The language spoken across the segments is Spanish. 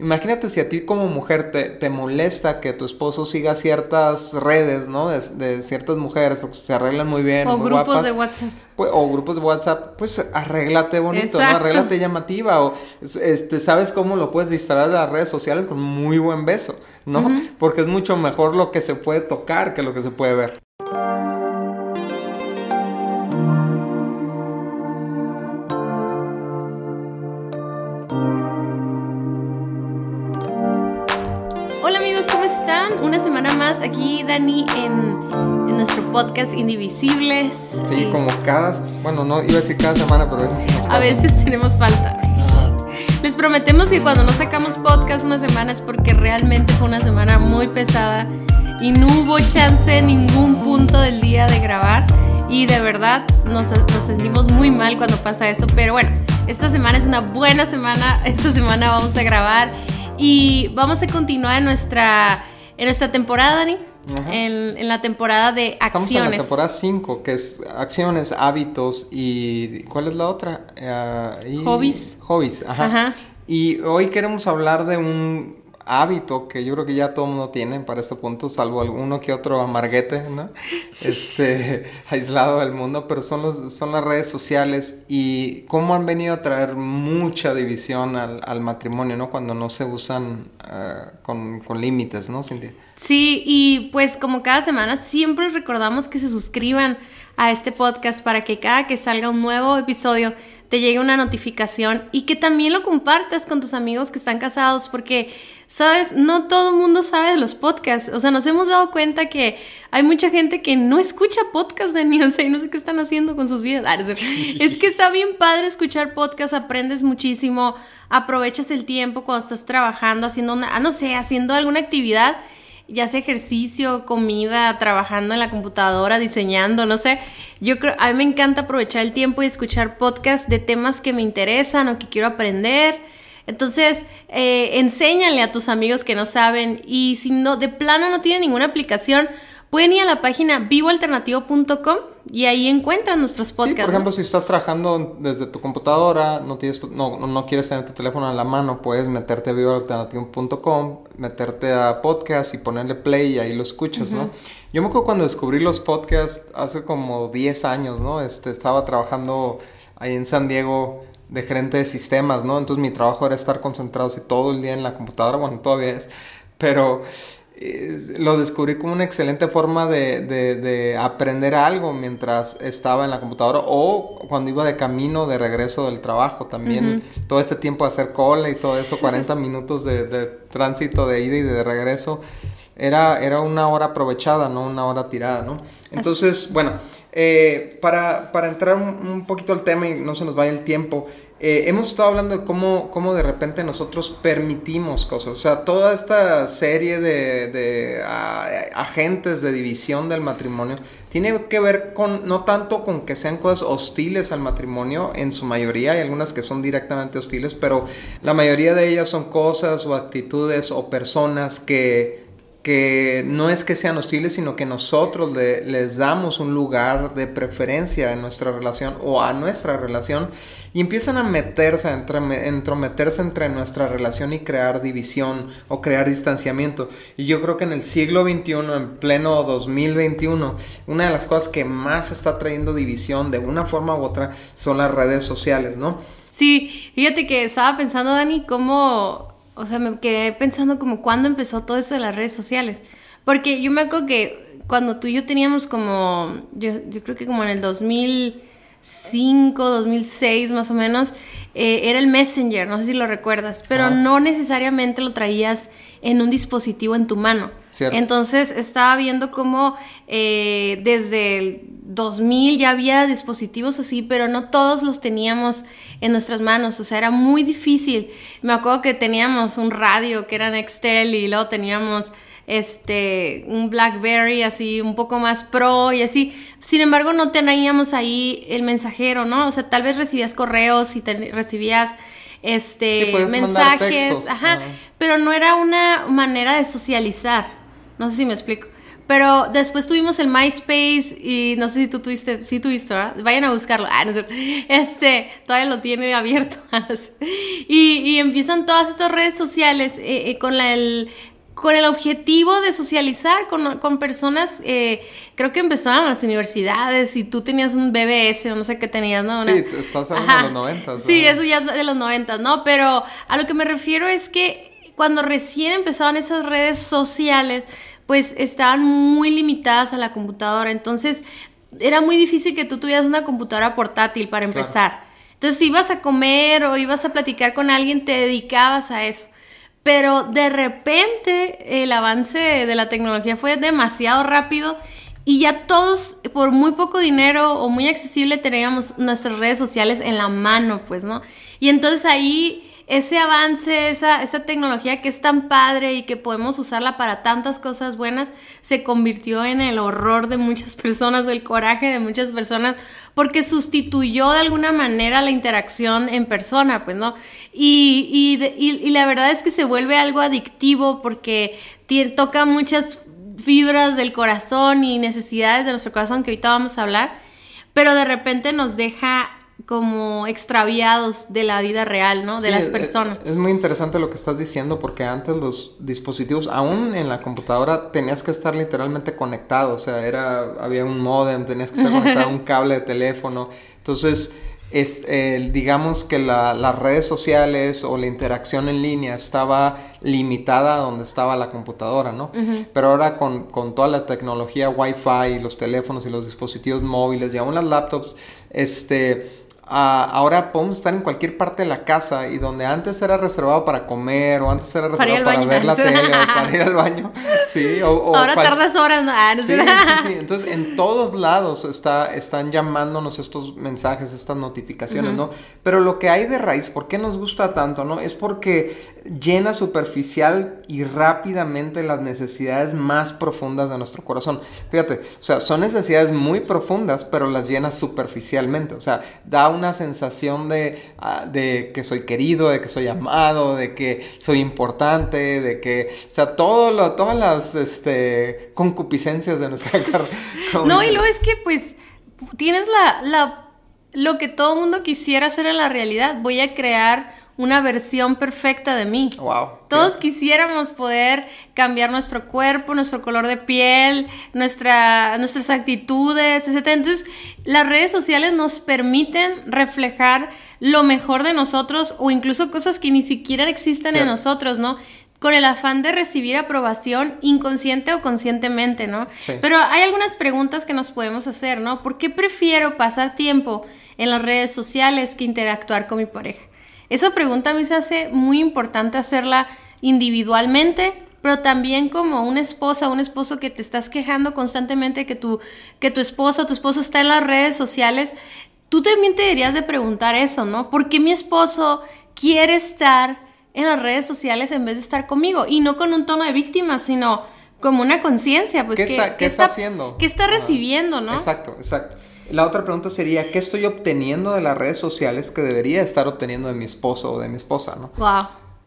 Imagínate si a ti como mujer te, te molesta que tu esposo siga ciertas redes, ¿no? De, de ciertas mujeres, porque se arreglan muy bien. O muy grupos guapas. de WhatsApp. Pues, o grupos de WhatsApp, pues arréglate bonito, ¿no? Exacto. Arréglate llamativa. O este, sabes cómo lo puedes distraer de las redes sociales con muy buen beso, ¿no? Porque es mucho mejor lo que se puede tocar que lo que se puede ver. Una semana más aquí Dani en, en nuestro podcast Indivisibles. Sí, Eh, como cada, bueno, no iba a decir cada semana, pero a veces nos A pasa. veces tenemos falta. Ajá. Les prometemos que cuando no sacamos podcast una semana es porque realmente fue una semana muy pesada y no hubo chance en ningún punto del día de grabar. Y de verdad nos, nos sentimos muy mal cuando pasa eso. Pero bueno, esta semana es una buena semana. Esta semana vamos a grabar y vamos a continuar nuestra, en nuestra temporada, Dani. En, en la temporada de Estamos acciones. en la temporada 5, que es acciones, hábitos y... ¿Cuál es la otra? Y- Hobbies. Hobbies, ajá. Ajá. Y hoy queremos hablar de un hábito que yo creo que ya todo el mundo tiene para este punto, salvo alguno que otro amarguete, ¿no? Este, aislado del mundo, pero son, los, son las redes sociales y cómo han venido a traer mucha división al, al matrimonio, ¿no? Cuando no se usan ah, con, con límites, ¿no, Cintia? Sí, y pues como cada semana siempre recordamos que se suscriban a este podcast para que cada que salga un nuevo episodio te llegue una notificación y que también lo compartas con tus amigos que están casados porque, sabes, no todo el mundo sabe de los podcasts. O sea, nos hemos dado cuenta que hay mucha gente que no escucha podcasts de ni, o sea, y no sé qué están haciendo con sus vidas. Ah, es que está bien padre escuchar podcasts, aprendes muchísimo, aprovechas el tiempo cuando estás trabajando, haciendo una, ah, no sé, haciendo alguna actividad ya sea ejercicio, comida, trabajando en la computadora, diseñando, no sé. Yo creo, a mí me encanta aprovechar el tiempo y escuchar podcasts de temas que me interesan o que quiero aprender. Entonces, eh, enséñale a tus amigos que no saben y si no, de plano no tienen ninguna aplicación, pueden ir a la página vivoalternativo.com y ahí encuentran nuestros Sí, podcasts. por ¿no? ejemplo, si estás trabajando desde tu computadora, no, tienes tu- no, no quieres tener tu teléfono en la mano, puedes meterte a vivoalternativo.com, meterte a podcast y ponerle play y ahí lo escuchas, ¿no? Yo me acuerdo cuando descubrí los podcasts hace como 10 años, ¿no? Este, estaba trabajando ahí en San Diego de gerente de sistemas, ¿no? Entonces mi trabajo era estar concentrado así todo el día en la computadora, bueno, todavía es, pero lo descubrí como una excelente forma de, de- de aprender algo mientras estaba en la computadora o cuando iba de camino de regreso del trabajo también. Todo ese tiempo de hacer cola y todo eso, 40 minutos de, de tránsito de ida y de regreso. Era, era una hora aprovechada, no una hora tirada, ¿no? Entonces, bueno, eh, para, para entrar un, un poquito al tema y no se nos vaya el tiempo, eh, hemos estado hablando de cómo, cómo de repente nosotros permitimos cosas. O sea, toda esta serie de, de, agentes de división del matrimonio tiene que ver con, no tanto con que sean cosas hostiles al matrimonio, en su mayoría, hay algunas que son directamente hostiles, pero la mayoría de ellas son cosas o actitudes o personas que que no es que sean hostiles, sino que nosotros le- les damos un lugar de preferencia en nuestra relación o a nuestra relación y empiezan a meterse, a entrometerse entre nuestra relación y crear división o crear distanciamiento. Y yo creo que en el siglo XXI, en pleno 2021, una de las cosas que más está trayendo división de una forma u otra son las redes sociales, ¿no? Sí, fíjate que estaba pensando, Dani, cómo, o sea, me quedé pensando como cuándo empezó todo eso de las redes sociales. Porque yo me acuerdo que cuando tú y yo teníamos como, yo, yo creo que como en el 2005, 2006 más o menos, eh, era el Messenger, no sé si lo recuerdas, pero Ah. no necesariamente lo traías en un dispositivo en tu mano. Cierto. Entonces estaba viendo cómo eh, desde el 2000 ya había dispositivos así, pero no todos los teníamos en nuestras manos, o sea, era muy difícil. Me acuerdo que teníamos un radio que era Nextel y luego teníamos este un BlackBerry así un poco más pro y así. Sin embargo, no teníamos ahí el mensajero, ¿no? O sea, tal vez recibías correos y te- recibías este mensajes, ajá. pero no era una manera de socializar. No sé si me explico. Pero después tuvimos el MySpace y no sé si tú tuviste, sí tuviste, ¿verdad? Vayan a buscarlo. Ah, no sé. Este, todavía lo tiene abierto. y, y, empiezan todas estas redes sociales eh, eh, con la, el, con el objetivo de socializar con, con personas, eh, creo que empezaron las universidades y tú tenías un BBS o no sé qué tenías, ¿no? Sí, estás hablando de los 90. Sí, eso ya es de los 90, ¿no? Pero a lo que me refiero es que cuando recién empezaban esas redes sociales, pues estaban muy limitadas a la computadora. Entonces, era muy difícil que tú tuvieras una computadora portátil para empezar. Entonces, si ibas a comer o ibas a platicar con alguien, te dedicabas a eso. Pero de repente el avance de la tecnología fue demasiado rápido y ya todos por muy poco dinero o muy accesible teníamos nuestras redes sociales en la mano, pues, ¿no? Y entonces ahí ese avance, esa, tecnología que es tan padre y que podemos usarla para tantas cosas buenas, se convirtió en el horror de muchas personas, el coraje de muchas personas, porque sustituyó de alguna manera la interacción en persona, pues, ¿no? Y, la verdad es que se vuelve algo adictivo porque toca muchas fibras del corazón y necesidades de nuestro corazón que ahorita vamos a hablar, pero de repente nos deja como extraviados de la vida real, ¿no? De las personas. Es, muy interesante lo que estás diciendo porque antes los dispositivos, aún en la computadora, tenías que estar literalmente conectado, o sea, era, había un modem, tenías que estar conectado a un cable de teléfono, entonces, es, digamos que las redes sociales o la interacción en línea estaba limitada a donde estaba la computadora, ¿no? Pero ahora con, con toda la tecnología Wi-Fi, los teléfonos y los dispositivos móviles y aún las laptops, este ahora podemos estar en cualquier parte de la casa y donde antes era reservado para comer o antes era reservado para, ver la tele o para ir al baño. Sí, o, ahora tardas horas. Ah, sí, sí, sí. Entonces, en todos lados está, están llamándonos estos mensajes, estas notificaciones, ¿no? Pero lo que hay de raíz, ¿por qué nos gusta tanto, no? Es porque llena superficial y rápidamente las necesidades más profundas de nuestro corazón. Fíjate, o sea, son necesidades muy profundas, pero las llena superficialmente. O sea, da una sensación ah, de, que soy querido, de que soy amado, de que soy importante, de que, o sea, todo lo, todas las este, concupiscencias de nuestra carrera. No, y luego es que pues tienes la, la, lo que todo mundo quisiera hacer en la realidad. Voy a crear una versión perfecta de mí. Wow. Todos quisiéramos poder cambiar nuestro cuerpo, nuestro color de piel, nuestra, nuestras actitudes, etc. Entonces, las redes sociales nos permiten reflejar lo mejor de nosotros o incluso cosas que ni siquiera existen en nosotros, ¿no? Con el afán de recibir aprobación inconsciente o conscientemente, ¿no? Pero hay algunas preguntas que nos podemos hacer, ¿no? ¿Por qué prefiero pasar tiempo en las redes sociales que interactuar con mi pareja? Esa pregunta a mí se hace muy importante hacerla individualmente, pero también como una esposa, un esposo que te estás quejando constantemente que tu, que tu esposa o tu esposo está en las redes sociales, tú también te deberías de preguntar eso, ¿no? ¿Por qué mi esposo quiere estar en las redes sociales en vez de estar conmigo? Y no con un tono de víctima, sino como una conciencia, pues ¿Qué, está, ¿qué está, haciendo? ¿Qué está recibiendo, no? Exacto, exacto. La otra pregunta sería, ¿qué estoy obteniendo de las redes sociales que debería estar obteniendo de mi esposo o de mi esposa, no? Wow.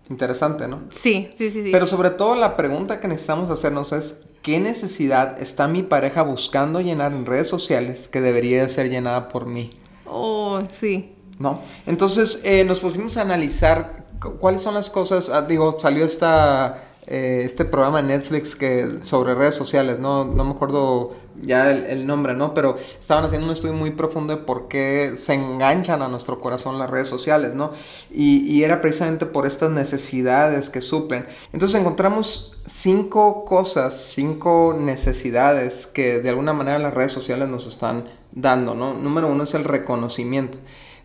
Interesante, ¿no? Sí, sí, sí, sí. Pero sobre todo la pregunta que necesitamos hacernos es, ¿qué necesidad está mi pareja buscando llenar en redes sociales que debería ser llenada por mí? Oh, sí. ¿No? Entonces eh, nos pusimos a analizar cuáles son las cosas, ah, digo, salió esta eh, este programa de Netflix que sobre redes sociales, no, no me acuerdo ya el, nombre, ¿no? Pero estaban haciendo un estudio muy profundo de por qué se enganchan a nuestro corazón las redes sociales, ¿no? Y, y era precisamente por estas necesidades que suplen. Entonces encontramos cinco cosas, cinco necesidades que de alguna manera las redes sociales nos están dando, ¿no? Número uno es el reconocimiento.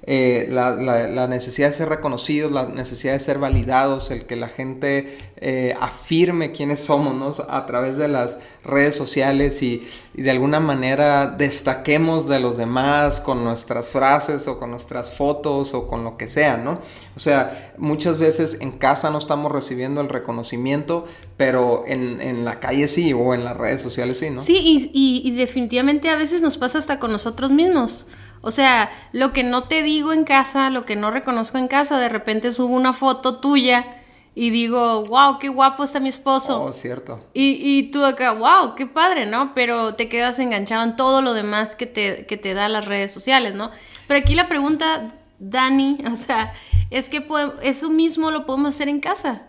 Eh, la, necesidad de ser reconocidos, la necesidad de ser validados, el que la gente eh, afirme quiénes somos a través de las redes sociales y, de alguna manera destaquemos de los demás con nuestras frases o con nuestras fotos o con lo que sea, ¿no? O sea, muchas veces en casa no estamos recibiendo el reconocimiento, pero en, la calle sí o en las redes sociales sí, ¿no? Sí, y definitivamente a veces nos pasa hasta con nosotros mismos. O sea, lo que no te digo en casa, lo que no reconozco en casa, de repente subo una foto tuya y digo, wow, qué guapo está mi esposo. Oh, cierto. Y, y tú acá, wow, qué padre, ¿no? Pero te quedas enganchado en todo lo demás que te, que te da las redes sociales, ¿no? Pero aquí la pregunta, Dani, o sea, es que eso mismo lo podemos hacer en casa.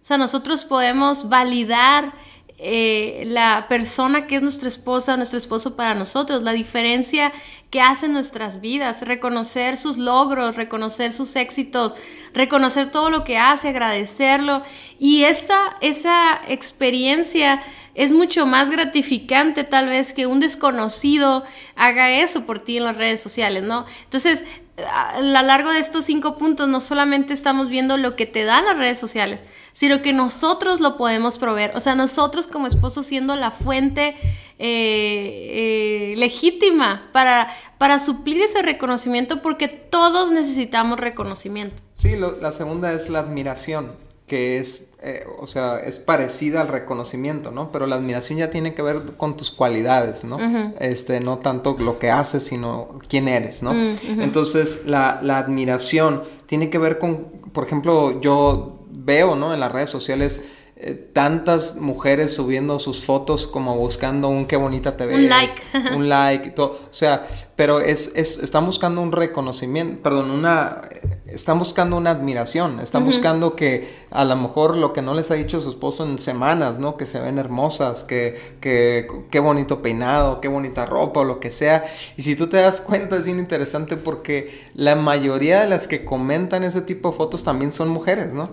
O sea, nosotros podemos validar eh, la persona que es nuestra esposa, nuestro esposo para nosotros, la diferencia que hace en nuestras vidas, reconocer sus logros, reconocer sus éxitos, reconocer todo lo que hace, agradecerlo. Y esa, esa experiencia es mucho más gratificante tal vez que un desconocido haga eso por ti en las redes sociales, ¿no? Entonces, a lo largo de estos cinco puntos no solamente estamos viendo lo que te dan las redes sociales, sino que nosotros lo podemos proveer. O sea, nosotros como esposos siendo la fuente eh, eh, legítima para, para suplir ese reconocimiento porque todos necesitamos reconocimiento. Sí, la segunda es la admiración, que es, eh, o sea, es parecida al reconocimiento, ¿no? Pero la admiración ya tiene que ver con tus cualidades, ¿no? Este, no tanto lo que haces, sino quién eres, ¿no? Mm, Entonces, la, la admiración tiene que ver con, por ejemplo, yo veo, ¿no? En las redes sociales eh, tantas mujeres subiendo sus fotos como buscando un qué bonita te ves. Un like. un like y todo. O sea, pero es, es, están buscando un reconocimiento, perdón, una, están buscando una admiración, están buscando que a lo mejor lo que no les ha dicho su esposo en semanas, ¿no? Que se ven hermosas, que, que, qué bonito peinado, qué bonita ropa o lo que sea. Y si tú te das cuenta es bien interesante porque la mayoría de las que comentan ese tipo de fotos también son mujeres, ¿no?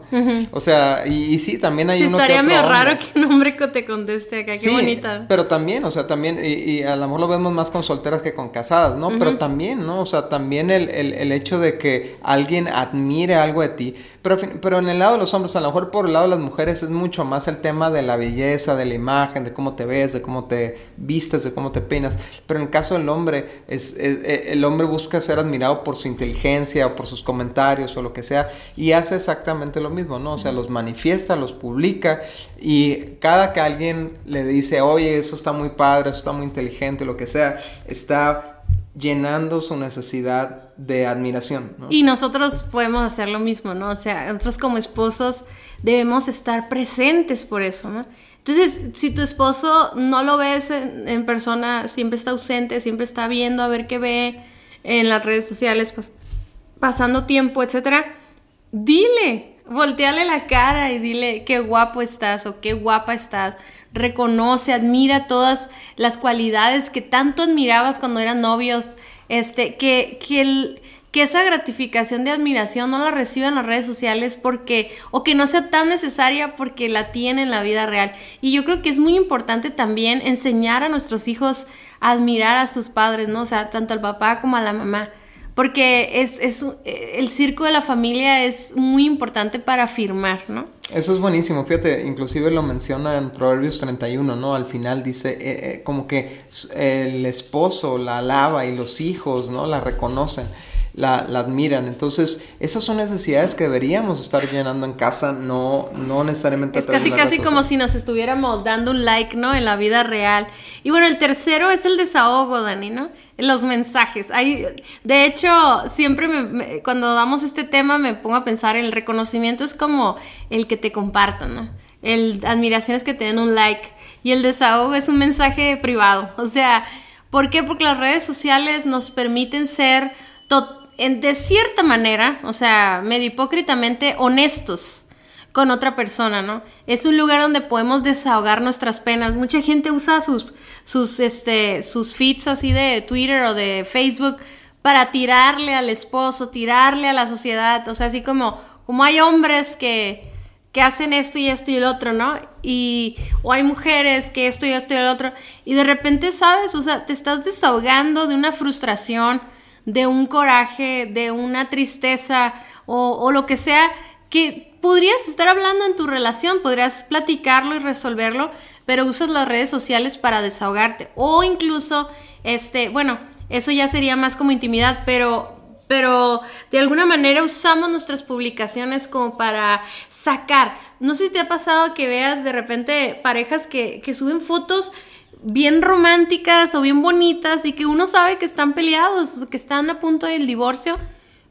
O sea, y, sí, también hay sí, uno estaría medio raro que un hombre te conteste acá, qué bonita. Pero también, o sea, también, y, y a lo mejor lo vemos más con solteras que con casadas ¿no? Pero también, ¿no? O sea, también el, el, hecho de que alguien admire algo de ti. Pero, pero en el lado de los hombres, a lo mejor por el lado de las mujeres es mucho más el tema de la belleza, de la imagen, de cómo te ves, de cómo te vistes, de cómo te peinas. Pero en el caso del hombre, es, e, el hombre busca ser admirado por su inteligencia o por sus comentarios o lo que sea. Y hace exactamente lo mismo, ¿no? O sea, los manifiesta, los publica. Y cada que alguien le dice, oye, eso está muy padre, eso está muy inteligente, lo que sea, está llenando su necesidad de admiración. Y nosotros podemos hacer lo mismo, ¿no? O sea, nosotros como esposos debemos estar presentes por eso, ¿no? Entonces, si tu esposo no lo ves en, persona, siempre está ausente, siempre está viendo a ver qué ve en las redes sociales, pues pasando tiempo, etcétera, dile, volteale la cara y dile qué guapo estás o qué guapa estás reconoce, admira todas las cualidades que tanto admirabas cuando eran novios, este, que, que, que esa gratificación de admiración no la reciban en las redes sociales porque, o que no sea tan necesaria porque la tiene en la vida real. Y yo creo que es muy importante también enseñar a nuestros hijos a admirar a sus padres, ¿no? O sea, tanto al papá como a la mamá porque es, es, el circo de la familia es muy importante para afirmar, ¿no? Eso es buenísimo, fíjate, inclusive lo menciona en Proverbios 31, ¿no? Al final dice eh, eh, como que el esposo la alaba y los hijos, ¿no? La reconocen la, admiran. Entonces, esas son necesidades que deberíamos estar llenando en casa, no, no necesariamente. Es casi, casi como si nos estuviéramos dando un like, ¿no? En la vida real. Y bueno, el tercero es el desahogo, Dani, ¿no? Los mensajes. Hay, de hecho, siempre me, cuando damos este tema me pongo a pensar, el reconocimiento es como el que te compartan, ¿no? El admiración es que te den un like. Y el desahogo es un mensaje privado. O sea, ¿por qué? Porque las redes sociales nos permiten ser en, de cierta manera, o sea, medio hipócritamente honestos con otra persona, ¿no? Es un lugar donde podemos desahogar nuestras penas. Mucha gente usa sus, sus, este, sus feeds así de Twitter o de Facebook para tirarle al esposo, tirarle a la sociedad, o sea, así como, como hay hombres que, que hacen esto y esto y el otro, ¿no? Y, o hay mujeres que esto y esto y el otro, y de repente, ¿sabes? O sea, te estás desahogando de una frustración, de un coraje, de una tristeza o, lo que sea, que podrías estar hablando en tu relación, podrías platicarlo y resolverlo, pero usas las redes sociales para desahogarte. O incluso, este, bueno, eso ya sería más como intimidad, pero pero de alguna manera usamos nuestras publicaciones como para sacar. No sé si te ha pasado que veas de repente parejas que, que suben fotos bien románticas o bien bonitas y que uno sabe que están peleados, que están a punto del divorcio,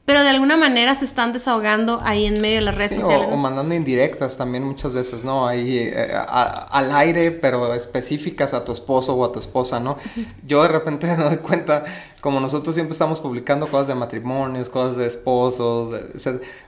pero de alguna manera se están desahogando ahí en medio de las redes sociales. O, mandando indirectas también muchas veces, ¿no? Ahí eh, al aire, pero específicas a tu esposo o a tu esposa, ¿no? Yo de repente me doy cuenta como nosotros siempre estamos publicando cosas de matrimonios, cosas de esposos,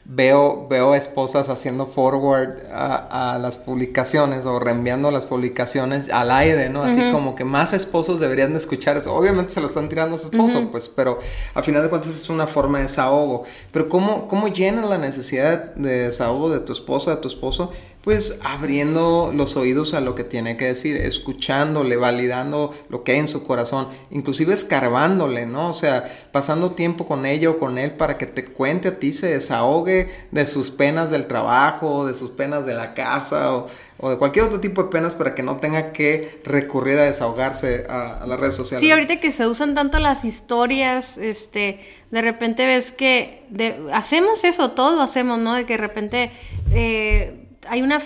veo, veo esposas haciendo forward a, las publicaciones o reenviando las publicaciones al aire, ¿no? Así como que más esposos deberían de escuchar eso. Obviamente se lo están tirando a su esposo, pues, pero al final de cuentas es una forma de desahogo. Pero ¿cómo, cómo llenas la necesidad de desahogo de tu esposa, de tu esposo? Pues abriendo los oídos a lo que tiene que decir, escuchándole, validando lo que hay en su corazón, inclusive escarbándole, ¿no? O sea, pasando tiempo con ella o con él para que te cuente a ti, se desahogue de sus penas del trabajo, de sus penas de la casa o, de cualquier otro tipo de penas para que no tenga que recurrir a desahogarse a, las redes sociales. Sí, ahorita que se usan tanto las historias, este, de repente ves que hacemos eso, todo hacemos, ¿no? De que de repente... Eh, hay una,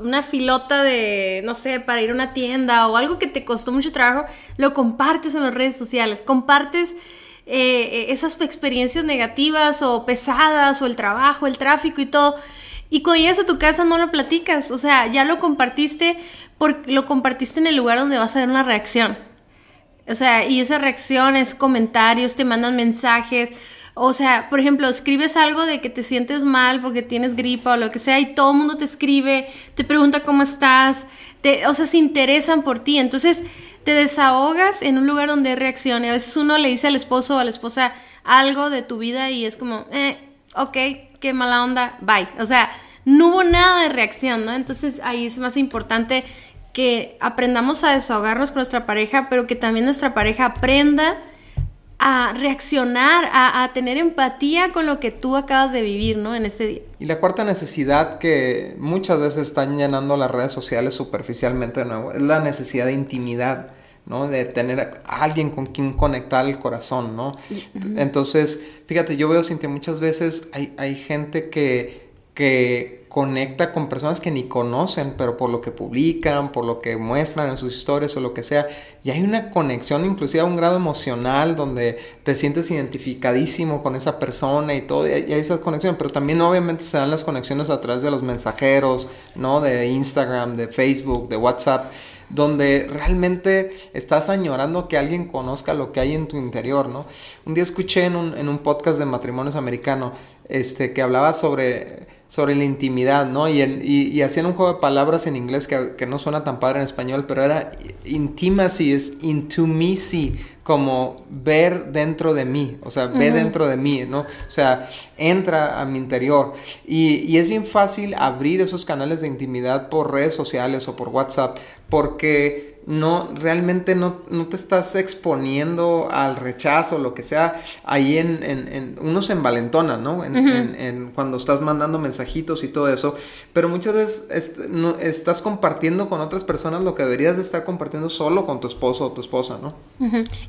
una filota de, no sé, para ir a una tienda o algo que te costó mucho trabajo, lo compartes en las redes sociales, compartes eh, esas experiencias negativas o pesadas o el trabajo, el tráfico y todo. Y cuando llegas a tu casa no lo platicas, o sea, ya lo compartiste, porque lo compartiste en el lugar donde vas a ver una reacción. O sea, y esa reacción es comentarios, te mandan mensajes, o sea, por ejemplo, escribes algo de que te sientes mal porque tienes gripa o lo que sea y todo el mundo te escribe, te pregunta cómo estás, te, o sea, se interesan por ti. Entonces, te desahogas en un lugar donde reaccione. A veces uno le dice al esposo o a la esposa algo de tu vida y es como, eh, ok, qué mala onda, bye. O sea, no hubo nada de reacción, ¿no? Entonces ahí es más importante que aprendamos a desahogarnos con nuestra pareja, pero que también nuestra pareja aprenda a reaccionar, a, tener empatía con lo que tú acabas de vivir, ¿no? En ese día. Y la cuarta necesidad que muchas veces están llenando las redes sociales superficialmente de nuevo es la necesidad de intimidad. ¿no? De tener a alguien con quien conectar el corazón, ¿no? Entonces, fíjate, yo veo, Cintia, muchas veces hay, hay gente que, que conecta con personas que ni conocen, pero por lo que publican, por lo que muestran en sus historias o lo que sea, y hay una conexión inclusive a un grado emocional donde te sientes identificadísimo con esa persona y todo, y hay, esas conexiones, pero también obviamente se dan las conexiones a través de los mensajeros, ¿no? De Instagram, de Facebook, de WhatsApp donde realmente estás añorando que alguien conozca lo que hay en tu interior, ¿no? Un día escuché en un, en un podcast de matrimonios americano, este, que hablaba sobre sobre la intimidad, ¿no? Y, y, hacían un juego de palabras en inglés que, que, no suena tan padre en español, pero era intimacy, es intimacy, como ver dentro de mí, o sea, ve dentro de mí, ¿no? O sea, entra a mi interior. Y, y es bien fácil abrir esos canales de intimidad por redes sociales o por WhatsApp, porque no, realmente no, no, te estás exponiendo al rechazo, lo que sea, ahí en, en, uno se envalentona, ¿no? En, cuando estás mandando mensajitos y todo eso, pero muchas veces no, estás compartiendo con otras personas lo que deberías de estar compartiendo solo con tu esposo o tu esposa, ¿no?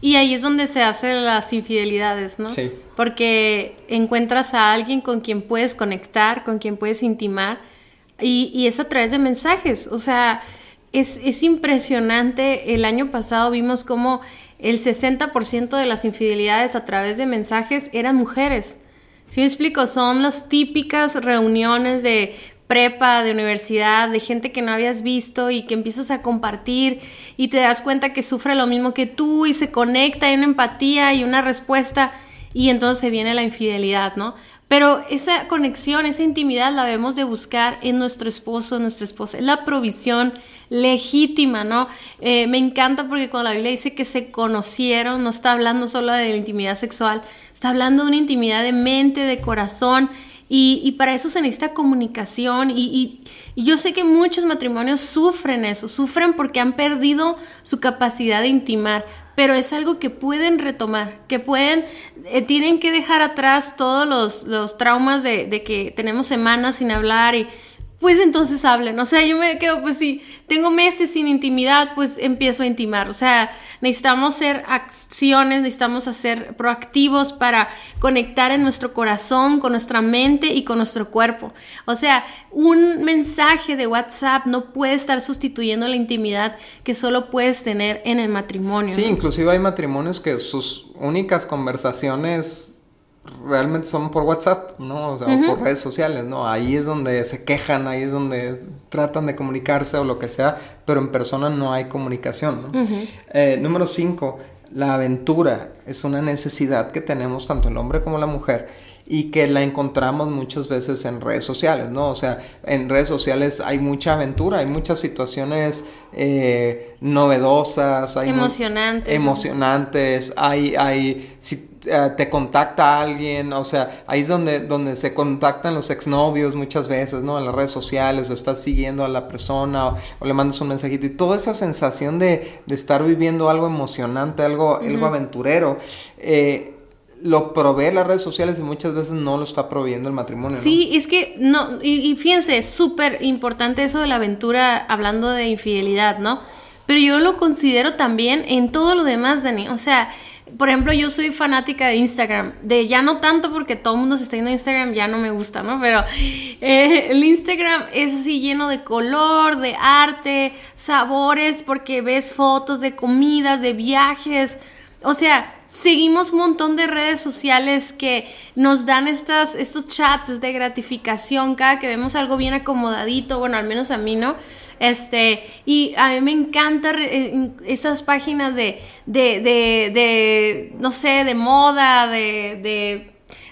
Y ahí es donde se hacen las infidelidades, ¿no? Sí. Porque encuentras a alguien con quien puedes conectar, con quien puedes intimar, y, y es a través de mensajes, o sea es, impresionante. El año pasado vimos como el 60% de las infidelidades a través de mensajes eran mujeres. Si me explico? Son las típicas reuniones de prepa, de universidad, de gente que no habías visto y que empiezas a compartir y te das cuenta que sufre lo mismo que tú y se conecta, hay una empatía y una respuesta y entonces viene la infidelidad, ¿no? Pero esa conexión, esa intimidad la debemos de buscar en nuestro esposo, nuestra esposa, es la provisión legítima, ¿no? Eh, me encanta porque cuando la Biblia dice que se conocieron, no está hablando solo de la intimidad sexual, está hablando de una intimidad de mente, de corazón, y, para eso se necesita comunicación y, yo sé que muchos matrimonios sufren eso, sufren porque han perdido su capacidad de intimar, pero es algo que pueden retomar, que pueden, eh, tienen que dejar atrás todos los, los traumas de, de, que tenemos semanas sin hablar y pues entonces hablen. O sea, yo me quedo, pues si tengo meses sin intimidad, pues empiezo a intimar. O sea, necesitamos hacer acciones, necesitamos hacer proactivos para conectar en nuestro corazón, con nuestra mente y con nuestro cuerpo. O sea, un mensaje de WhatsApp no puede estar sustituyendo la intimidad que solo puedes tener en el matrimonio. Sí, inclusive hay matrimonios que sus únicas conversaciones realmente son por WhatsApp, ¿no? O sea, o por redes sociales, ¿no? Ahí es donde se quejan, ahí es donde tratan de comunicarse o lo que sea, pero en persona no hay comunicación, ¿no? Eh, número cinco, la aventura es una necesidad que tenemos tanto el hombre como la mujer y que la encontramos muchas veces en redes sociales, ¿no? O sea, en redes sociales hay mucha aventura, hay muchas situaciones eh, novedosas, hay emocionantes, emocionantes, hay, hay, si eh, te contacta alguien, o sea, ahí es donde, donde se contactan los exnovios muchas veces, ¿no? En las redes sociales, o estás siguiendo a la persona, o, le mandas un mensajito, y toda esa sensación de, de estar viviendo algo emocionante, algo, algo aventurero, eh, lo provee las redes sociales y muchas veces no lo está proveyendo el matrimonio. Sí, es que no, y, fíjense, es súper importante eso de la aventura hablando de infidelidad, ¿no? Pero yo lo considero también en todo lo demás, Dani. O sea, por ejemplo, yo soy fanática de Instagram. De ya no tanto porque todo el mundo se está yendo a Instagram, ya no me gusta, ¿no? Pero eh, el Instagram es así lleno de color, de arte, sabores, porque ves fotos de comidas, de viajes. O sea, seguimos un montón de redes sociales que nos dan estas, estos chats de gratificación cada que vemos algo bien acomodadito, bueno, al menos a mí, ¿no? Este, y a mí me encanta eh, esas páginas de, de, de, de, no sé, de moda, de, de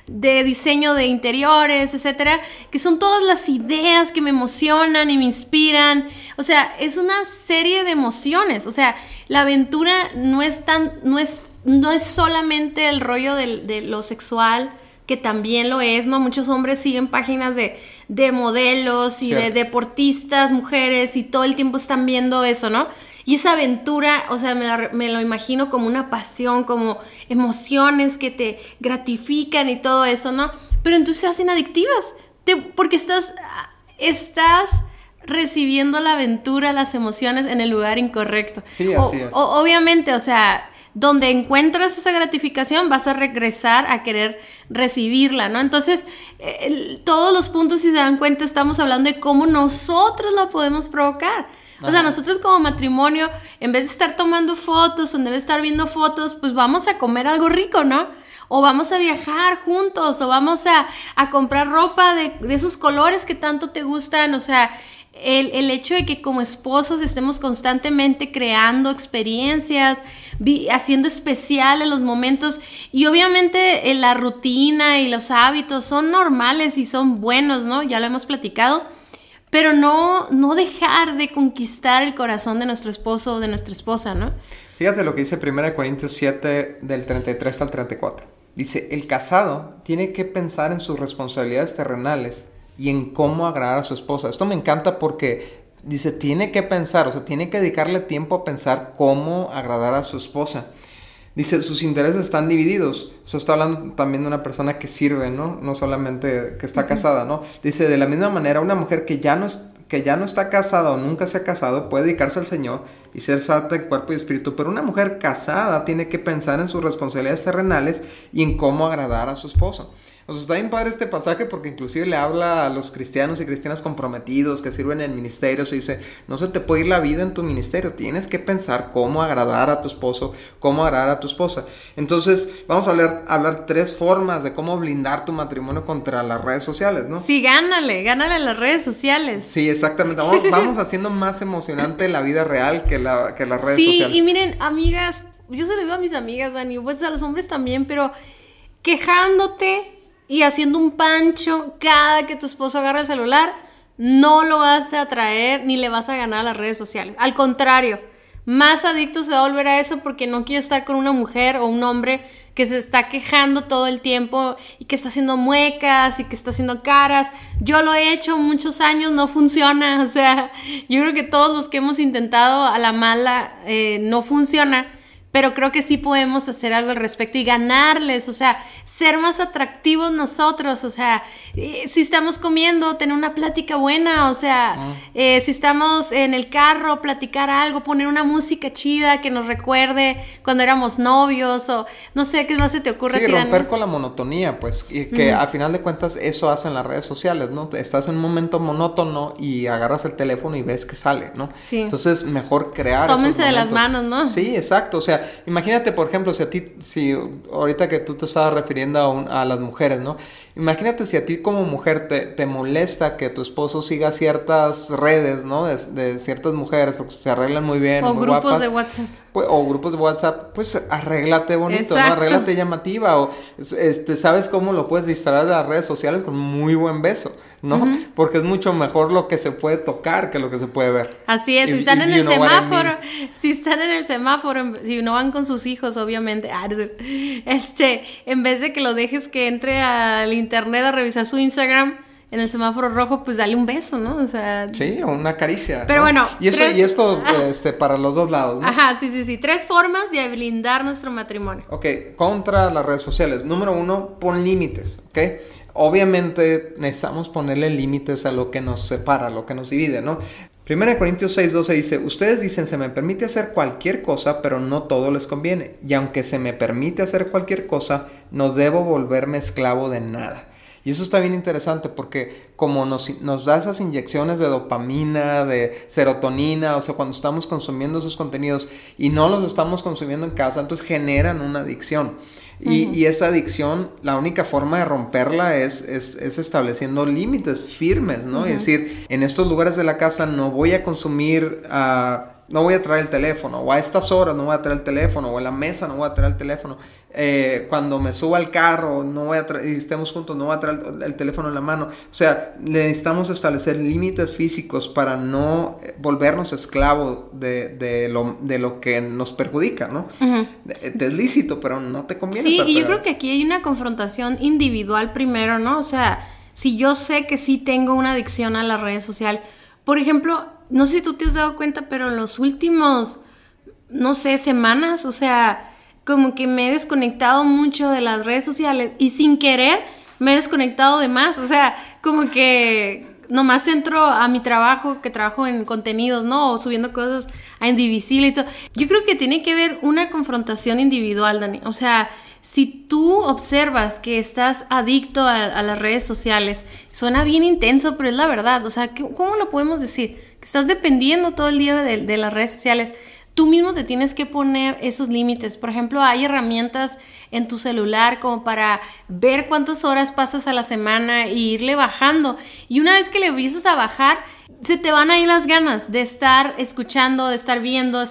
de diseño de interiores, etcétera, que son todas las ideas que me emocionan y me inspiran. O sea, es una serie de emociones. O sea, la aventura no es tan, no es no es solamente el rollo de, lo sexual, que también lo es, ¿no? Muchos hombres siguen páginas de, de modelos y de deportistas, mujeres, y todo el tiempo están viendo eso, ¿no? Y esa aventura, o sea, me, lo imagino como una pasión, como emociones que te gratifican y todo eso, ¿no? Pero entonces se hacen adictivas, porque estás, estás recibiendo la aventura, las emociones en el lugar incorrecto. Sí, así es. obviamente, o sea, donde encuentras esa gratificación, vas a regresar a querer recibirla, ¿no? Entonces, todos los puntos, si se dan cuenta, estamos hablando de cómo nosotros la podemos provocar. O sea, nosotros como matrimonio, en vez de estar tomando fotos o en vez de estar viendo fotos, pues vamos a comer algo rico, ¿no? O vamos a viajar juntos, o vamos a, comprar ropa de, de esos colores que tanto te gustan, o sea, el, hecho de que como esposos estemos constantemente creando experiencias, haciendo especiales los momentos y obviamente eh, la rutina y los hábitos son normales y son buenos, ¿no? Ya lo hemos platicado, pero no, no dejar de conquistar el corazón de nuestro esposo o de nuestra esposa, ¿no? Fíjate lo que dice 1 Corintios 7 del 33 al 34. Dice, el casado tiene que pensar en sus responsabilidades terrenales y en cómo agradar a su esposa. Esto me encanta porque dice, tiene que pensar, o sea, tiene que dedicarle tiempo a pensar cómo agradar a su esposa. Dice, sus intereses están divididos. O sea, está hablando también de una persona que sirve, ¿no? No solamente que está casada, ¿no? Dice, de la misma manera, una mujer que ya no, que ya no está casada o nunca se ha casado puede dedicarse al Señor y ser santa en cuerpo y espíritu, pero una mujer casada tiene que pensar en sus responsabilidades terrenales y en cómo agradar a su esposo. O sea, está bien padre este pasaje porque inclusive le habla a los cristianos y cristianas comprometidos que sirven en ministerio. Se dice, no se te puede ir la vida en tu ministerio. Tienes que pensar cómo agradar a tu esposo, cómo agradar a tu esposa. Entonces, vamos a hablar, hablar tres formas de cómo blindar tu matrimonio contra las redes sociales, ¿no? Sí, gánale, gánale las redes sociales. Sí, exactamente. Vamos, vamos haciendo más emocionante la vida real que, la, que las redes sociales. Sí, y miren, amigas, yo se lo digo a mis amigas, Dani, pues a los hombres también, pero quejándote y haciendo un pancho cada que tu esposo agarra el celular, no lo vas a atraer ni le vas a ganar a las redes sociales. Al contrario, más adicto se va a volver a eso porque no quiere estar con una mujer o un hombre que se está quejando todo el tiempo y que está haciendo muecas y que está haciendo caras. Yo lo he hecho muchos años, no funciona. O sea, yo creo que todos los que hemos intentado a la mala eh, no funciona pero creo que sí podemos hacer algo al respecto y ganarles, o sea, ser más atractivos nosotros, o sea, eh, si estamos comiendo, tener una plática buena, o sea, ah. eh, si estamos en el carro, platicar algo, poner una música chida que nos recuerde cuando éramos novios, o no sé, ¿qué más se te ocurre? Sí, romper con la monotonía, pues, y que al final de cuentas eso hacen las redes sociales, ¿no? Estás en un momento monótono y agarras el teléfono y ves que sale, ¿no? Sí. Entonces, mejor crear. Tómense de las manos, ¿no? Sí, exacto, o sea, sea, imagínate, por ejemplo, si a ti, si ahorita que tú te estabas refiriendo a, a las mujeres, ¿no? Imagínate si a ti como mujer te, te molesta que tu esposo siga ciertas redes, ¿no? De, ciertas mujeres porque se arreglan muy bien. O grupos de WhatsApp. Pues, o grupos de WhatsApp, pues arréglate bonito, ¿no? Arréglate llamativa o este, sabes cómo lo puedes distraer de las redes sociales con muy buen beso, ¿no? Porque es mucho mejor lo que se puede tocar que lo que se puede ver. Así es, si están en el semáforo, si están en el semáforo, si no van con sus hijos, obviamente, ah, este, en vez de que lo dejes que entre al internet a revisar su Instagram, en el semáforo rojo, pues dale un beso, ¿no? O sea... Sí, o una caricia. Pero bueno... Y, eso, y esto este, para los dos lados, ¿no? Ajá, sí, sí, sí. Tres formas de blindar nuestro matrimonio. Ok, contra las redes sociales. Número uno, pon límites, ¿ok? Obviamente necesitamos ponerle límites a lo que nos separa, a lo que nos divide, ¿no? Primera Corintios 6, 12 dice, ustedes dicen, se me permite hacer cualquier cosa, pero no todo les conviene. Y aunque se me permite hacer cualquier cosa, no debo volverme esclavo de nada. Y eso está bien interesante porque como nos, nos, da esas inyecciones de dopamina, de serotonina, o sea, cuando estamos consumiendo esos contenidos y no los estamos consumiendo en casa, entonces generan una adicción. Y, esa adicción, la única forma de romperla es, es, estableciendo límites firmes, ¿no? Es decir, en estos lugares de la casa no voy a consumir... Uh, no voy a traer el teléfono, o a estas horas no voy a traer el teléfono, o en la mesa no voy a traer el teléfono. Eh, cuando me suba al carro, no voy a traer, y estemos juntos, no voy a traer el, teléfono en la mano. O sea, necesitamos establecer límites físicos para no eh, volvernos esclavos de, de, lo, de lo que nos perjudica, ¿no? es lícito, pero no te conviene. Sí, y yo creo que aquí hay una confrontación individual primero, ¿no? O sea, si yo sé que sí tengo una adicción a las redes sociales, por ejemplo, no sé si tú te has dado cuenta, pero los últimos, no sé, semanas, o sea, como que me he desconectado mucho de las redes sociales y sin querer me he desconectado de más, o sea, como que nomás entro a mi trabajo, que trabajo en contenidos, ¿no? O subiendo cosas a Indivisible y todo. Yo creo que tiene que ver una confrontación individual, Dani. O sea, si tú observas que estás adicto a, las redes sociales, suena bien intenso, pero es la verdad. O sea, ¿cómo lo podemos decir? Estás dependiendo todo el día de las redes sociales tú mismo te tienes que poner esos límites. Por ejemplo, hay herramientas en tu celular como para ver cuántas horas pasas a la semana e irle bajando. Y una vez que le empiezas a bajar, se te van a ir las ganas de estar escuchando, de estar viendo.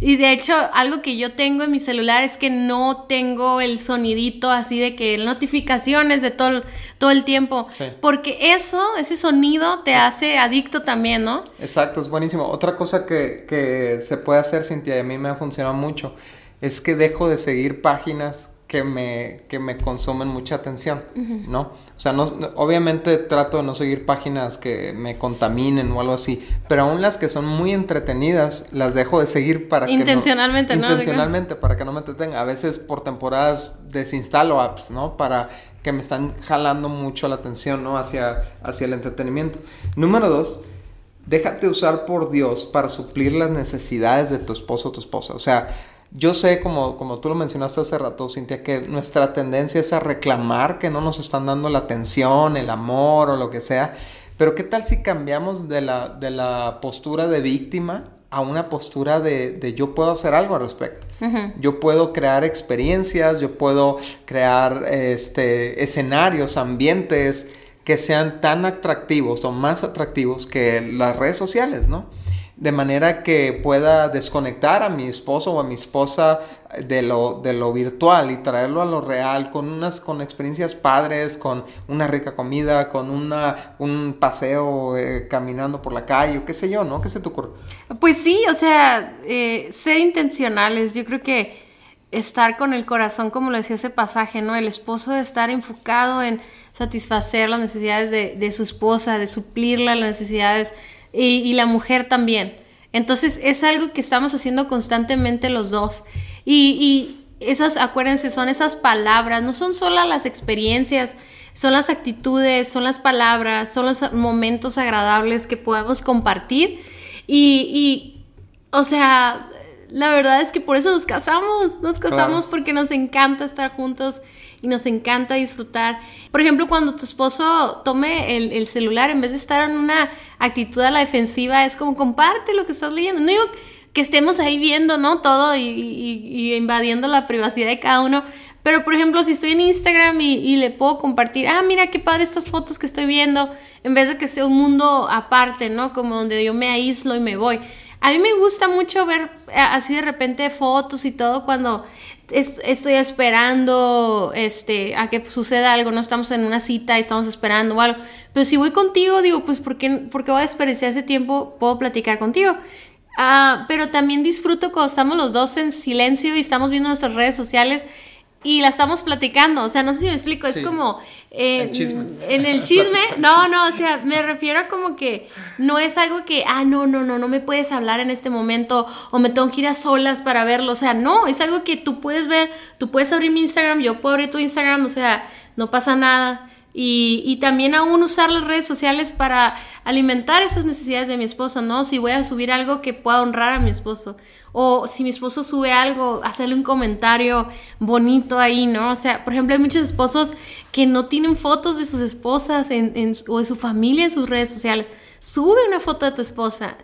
Y de hecho, algo que yo tengo en mi celular es que no tengo el sonidito así de que notificaciones de todo, todo el tiempo. Porque eso, ese sonido te hace adicto también, ¿no? Exacto, es buenísimo. Otra cosa que, que se puede hacer, Cintia, y a mí me ha funcionado mucho, es que dejo de seguir páginas que me, que me consumen mucha atención, ¿no? O sea, no, obviamente trato de no seguir páginas que me contaminen o algo así, pero aún las que son muy entretenidas las dejo de seguir para intencionalmente, que no... Intencionalmente, para que no me entretenga. A veces por temporadas desinstalo apps, ¿no? Para que me están jalando mucho la atención, ¿no? Hacia, hacia el entretenimiento. Número dos, déjate usar por Dios para suplir las necesidades de tu esposo o tu esposa. O sea, yo sé, como, como tú lo mencionaste hace rato, Cintia, que nuestra tendencia es a reclamar que no nos están dando la atención, el amor o lo que sea. Pero ¿qué tal si cambiamos de la, de la postura de víctima a una postura de, de yo puedo hacer algo al respecto? Yo puedo crear experiencias, yo puedo crear este, escenarios, ambientes que sean tan atractivos o más atractivos que las redes sociales, ¿no? De manera que pueda desconectar a mi esposo o a mi esposa de lo, de lo virtual y traerlo a lo real con unas con experiencias padres, con una rica comida, con una, un paseo eh, caminando por la calle, o qué sé yo, ¿no? ¿Qué se te ocurre? Pues sí, o sea, eh, ser intencionales, yo creo que estar con el corazón, como lo decía ese pasaje, ¿no? El esposo de estar enfocado en satisfacer las necesidades de, de su esposa, de suplirla las necesidades y, la mujer también. Entonces es algo que estamos haciendo constantemente los dos. Y, esas, acuérdense, son esas palabras, no son solo las experiencias, son las actitudes, son las palabras, son los momentos agradables que podemos compartir. Y, y o sea, la verdad es que por eso nos casamos, nos casamos porque nos encanta estar juntos y nos encanta disfrutar. Por ejemplo, cuando tu esposo tome el, el celular, en vez de estar en una actitud a la defensiva, es como comparte lo que estás leyendo. No digo que estemos ahí viendo, ¿no? Todo y, invadiendo la privacidad de cada uno. Pero, por ejemplo, si estoy en Instagram y, le puedo compartir, ah, mira qué padre estas fotos que estoy viendo, en vez de que sea un mundo aparte, ¿no? Como donde yo me aíslo y me voy. A mí me gusta mucho ver eh, así de repente fotos y todo cuando estoy esperando este, a que suceda algo, no estamos en una cita estamos esperando o algo. Pero si voy contigo, digo, pues ¿por qué, porque voy a desperdiciar ese tiempo? Puedo platicar contigo. Ah, pero también disfruto cuando estamos los dos en silencio y estamos viendo nuestras redes sociales y la estamos platicando. O sea, no sé si me explico, es como... Eh, chisme. En el chisme, no, no, o sea, me refiero a como que no es algo que, ah, no, no, no, no me puedes hablar en este momento o me tengo que ir a solas para verlo. O sea, no, es algo que tú puedes ver, tú puedes abrir mi Instagram, yo puedo abrir tu Instagram, o sea, no pasa nada. Y, y, también aún usar las redes sociales para alimentar esas necesidades de mi esposo, ¿no? Si voy a subir algo que pueda honrar a mi esposo. O si mi esposo sube algo, hacerle un comentario bonito ahí, ¿no? O sea, por ejemplo, hay muchos esposos que no tienen fotos de sus esposas en, o de su familia en sus redes sociales. Sube una foto de tu esposa.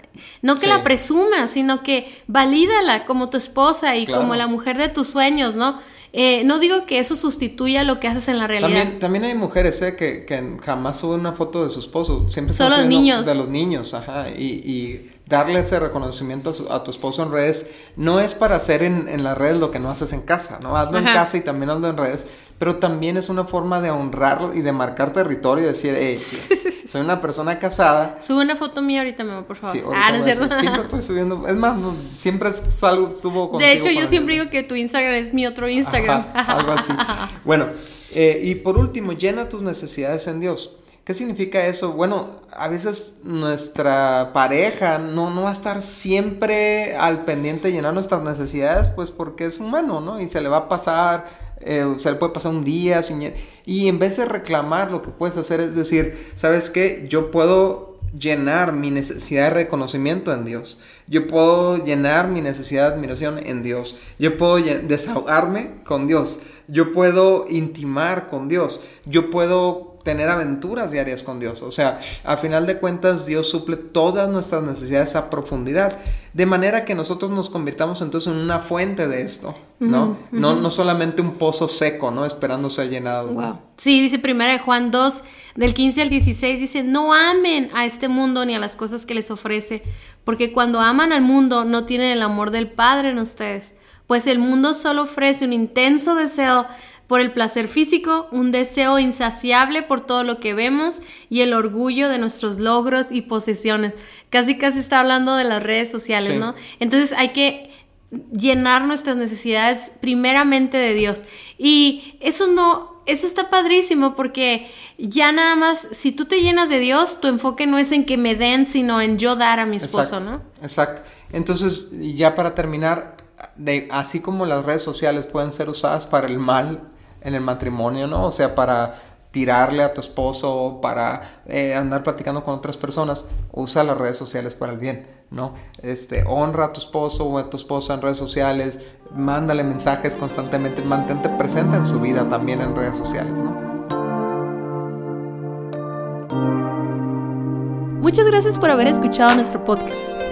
No que la presumas, sino que valídala como tu esposa y como la mujer de tus sueños, ¿no? Eh, no digo que eso sustituya lo que haces en la realidad. También, también hay mujeres eh, que, que jamás suben una foto de su esposo. Siempre Son los niños. De los niños, ajá. Y, y darle ese reconocimiento a, tu esposo en redes no es para hacer en, en las redes lo que no haces en casa, ¿no? Hazlo en casa y también hazlo en redes, pero también es una forma de honrarlo y de marcar territorio y decir, hey, soy una persona casada. Sube una foto mía ahorita, mamá, por favor. Sí, ah, no es cierto. Siempre estoy subiendo, es más, siempre es algo estuvo contigo. De hecho, yo siempre digo que tu Instagram es mi otro Instagram. algo así. bueno, eh, y por último, llena tus necesidades en Dios. ¿Qué significa eso? Bueno, a veces nuestra pareja no, no va a estar siempre al pendiente de llenar nuestras necesidades, pues porque es humano, ¿no? Y se le va a pasar, eh, se le puede pasar un día sin... Y en vez de reclamar, lo que puedes hacer es decir, ¿sabes qué? Yo puedo llenar mi necesidad de reconocimiento en Dios. Yo puedo llenar mi necesidad de admiración en Dios. Yo puedo desahogarme con Dios. Yo puedo intimar con Dios. Yo puedo tener aventuras diarias con Dios. O sea, a final de cuentas Dios suple todas nuestras necesidades a profundidad, de manera que nosotros nos convirtamos entonces en una fuente de esto, ¿no? no, no solamente un pozo seco, ¿no? Esperando ser llenado. Wow. Sí, dice primera de Juan 2, del 15 al 16, dice, no amen a este mundo ni a las cosas que les ofrece, porque cuando aman al mundo no tienen el amor del Padre en ustedes, pues el mundo solo ofrece un intenso deseo por el placer físico, un deseo insaciable por todo lo que vemos y el orgullo de nuestros logros y posesiones. Casi casi está hablando de las redes sociales, ¿no? Entonces hay que llenar nuestras necesidades primeramente de Dios. Y eso no, eso está padrísimo porque ya nada más, si tú te llenas de Dios, tu enfoque no es en que me den, sino en yo dar a mi esposo, ¿no? Exacto. Entonces, ya para terminar, de, así como las redes sociales pueden ser usadas para el mal, en el matrimonio, ¿no? O sea, para tirarle a tu esposo, para eh, andar platicando con otras personas, usa las redes sociales para el bien, ¿no? Este, honra a tu esposo o a tu esposa en redes sociales, mándale mensajes constantemente, mantente presente en su vida también en redes sociales, ¿no? Muchas gracias por haber escuchado nuestro podcast.